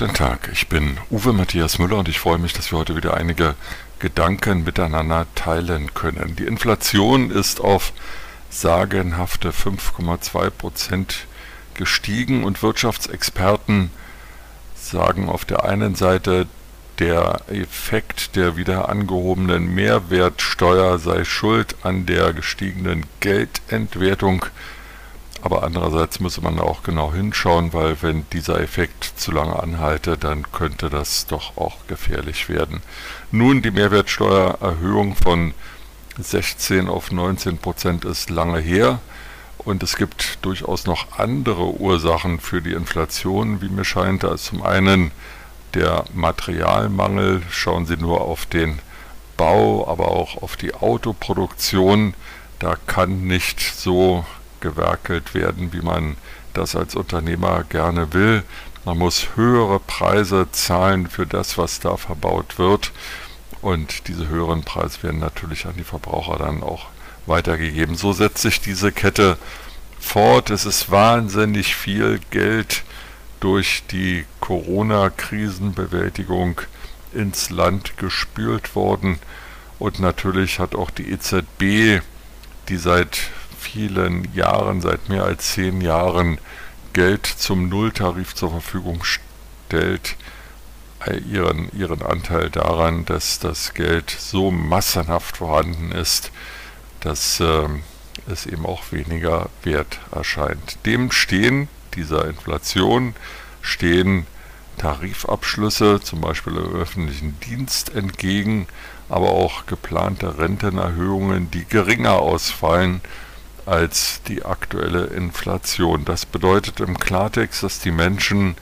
Guten Tag, ich bin Uwe Matthias Müller und ich freue mich, dass wir heute wieder einige Gedanken miteinander teilen können. Die Inflation ist auf sagenhafte 5,2 Prozent gestiegen und Wirtschaftsexperten sagen auf der einen Seite, der Effekt der wieder angehobenen Mehrwertsteuer sei schuld an der gestiegenen Geldentwertung aber andererseits müsse man auch genau hinschauen, weil wenn dieser Effekt zu lange anhalte, dann könnte das doch auch gefährlich werden. Nun, die Mehrwertsteuererhöhung von 16 auf 19 Prozent ist lange her und es gibt durchaus noch andere Ursachen für die Inflation, wie mir scheint. Da ist zum einen der Materialmangel, schauen Sie nur auf den Bau, aber auch auf die Autoproduktion. Da kann nicht so gewerkelt werden, wie man das als Unternehmer gerne will. Man muss höhere Preise zahlen für das, was da verbaut wird. Und diese höheren Preise werden natürlich an die Verbraucher dann auch weitergegeben. So setzt sich diese Kette fort. Es ist wahnsinnig viel Geld durch die Corona-Krisenbewältigung ins Land gespült worden. Und natürlich hat auch die EZB, die seit vielen Jahren, seit mehr als zehn Jahren, Geld zum Nulltarif zur Verfügung stellt, ihren, ihren Anteil daran, dass das Geld so massenhaft vorhanden ist, dass äh, es eben auch weniger wert erscheint. Dem stehen, dieser Inflation, stehen Tarifabschlüsse, zum Beispiel im öffentlichen Dienst, entgegen, aber auch geplante Rentenerhöhungen, die geringer ausfallen als die aktuelle Inflation. Das bedeutet im Klartext, dass die Menschen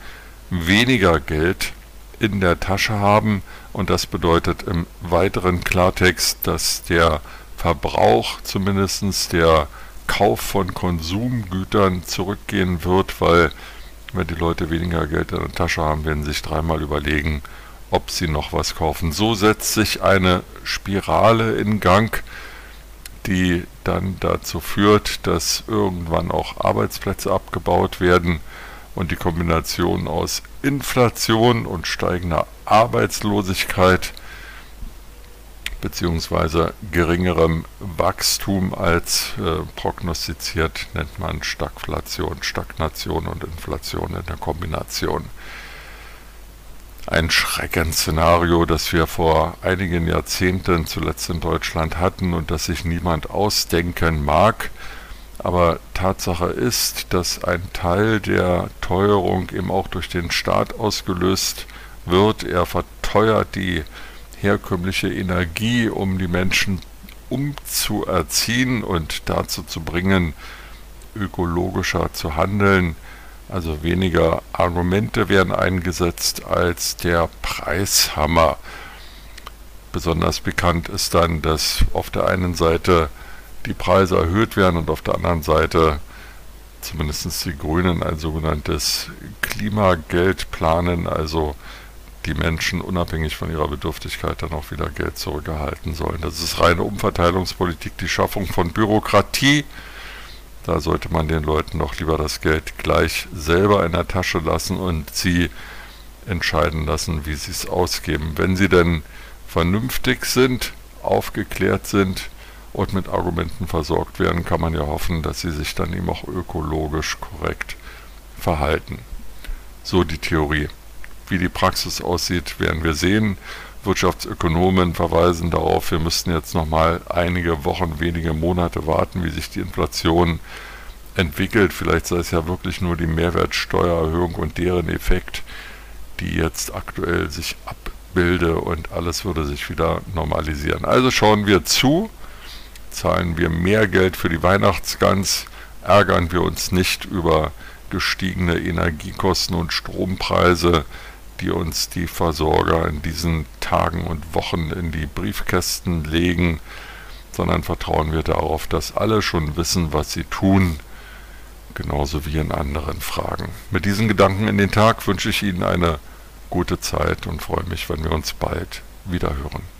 weniger Geld in der Tasche haben und das bedeutet im weiteren Klartext, dass der Verbrauch, zumindest der Kauf von Konsumgütern zurückgehen wird, weil wenn die Leute weniger Geld in der Tasche haben, werden sie sich dreimal überlegen, ob sie noch was kaufen. So setzt sich eine Spirale in Gang, die dann dazu führt, dass irgendwann auch Arbeitsplätze abgebaut werden und die Kombination aus Inflation und steigender Arbeitslosigkeit bzw. geringerem Wachstum als äh, prognostiziert nennt man Stagflation, Stagnation und Inflation in der Kombination ein Schreckensszenario, das wir vor einigen Jahrzehnten zuletzt in Deutschland hatten und das sich niemand ausdenken mag. Aber Tatsache ist, dass ein Teil der Teuerung eben auch durch den Staat ausgelöst wird. Er verteuert die herkömmliche Energie, um die Menschen umzuerziehen und dazu zu bringen, ökologischer zu handeln. Also weniger Argumente werden eingesetzt als der Preishammer. Besonders bekannt ist dann, dass auf der einen Seite die Preise erhöht werden und auf der anderen Seite zumindest die Grünen ein sogenanntes Klimageld planen, also die Menschen unabhängig von ihrer Bedürftigkeit dann auch wieder Geld zurückerhalten sollen. Das ist reine Umverteilungspolitik, die Schaffung von Bürokratie, da sollte man den Leuten doch lieber das Geld gleich selber in der Tasche lassen und sie entscheiden lassen, wie sie es ausgeben. Wenn sie denn vernünftig sind, aufgeklärt sind und mit Argumenten versorgt werden, kann man ja hoffen, dass sie sich dann eben auch ökologisch korrekt verhalten. So die Theorie. Wie die Praxis aussieht, werden wir sehen. Wirtschaftsökonomen verweisen darauf, wir müssten jetzt nochmal einige Wochen, wenige Monate warten, wie sich die Inflation entwickelt. Vielleicht sei es ja wirklich nur die Mehrwertsteuererhöhung und deren Effekt, die jetzt aktuell sich abbilde und alles würde sich wieder normalisieren. Also schauen wir zu, zahlen wir mehr Geld für die Weihnachtsgans, ärgern wir uns nicht über gestiegene Energiekosten und Strompreise, die uns die Versorger in diesen Tagen und Wochen in die Briefkästen legen, sondern vertrauen wir darauf, dass alle schon wissen, was sie tun, genauso wie in anderen Fragen. Mit diesen Gedanken in den Tag wünsche ich Ihnen eine gute Zeit und freue mich, wenn wir uns bald wiederhören.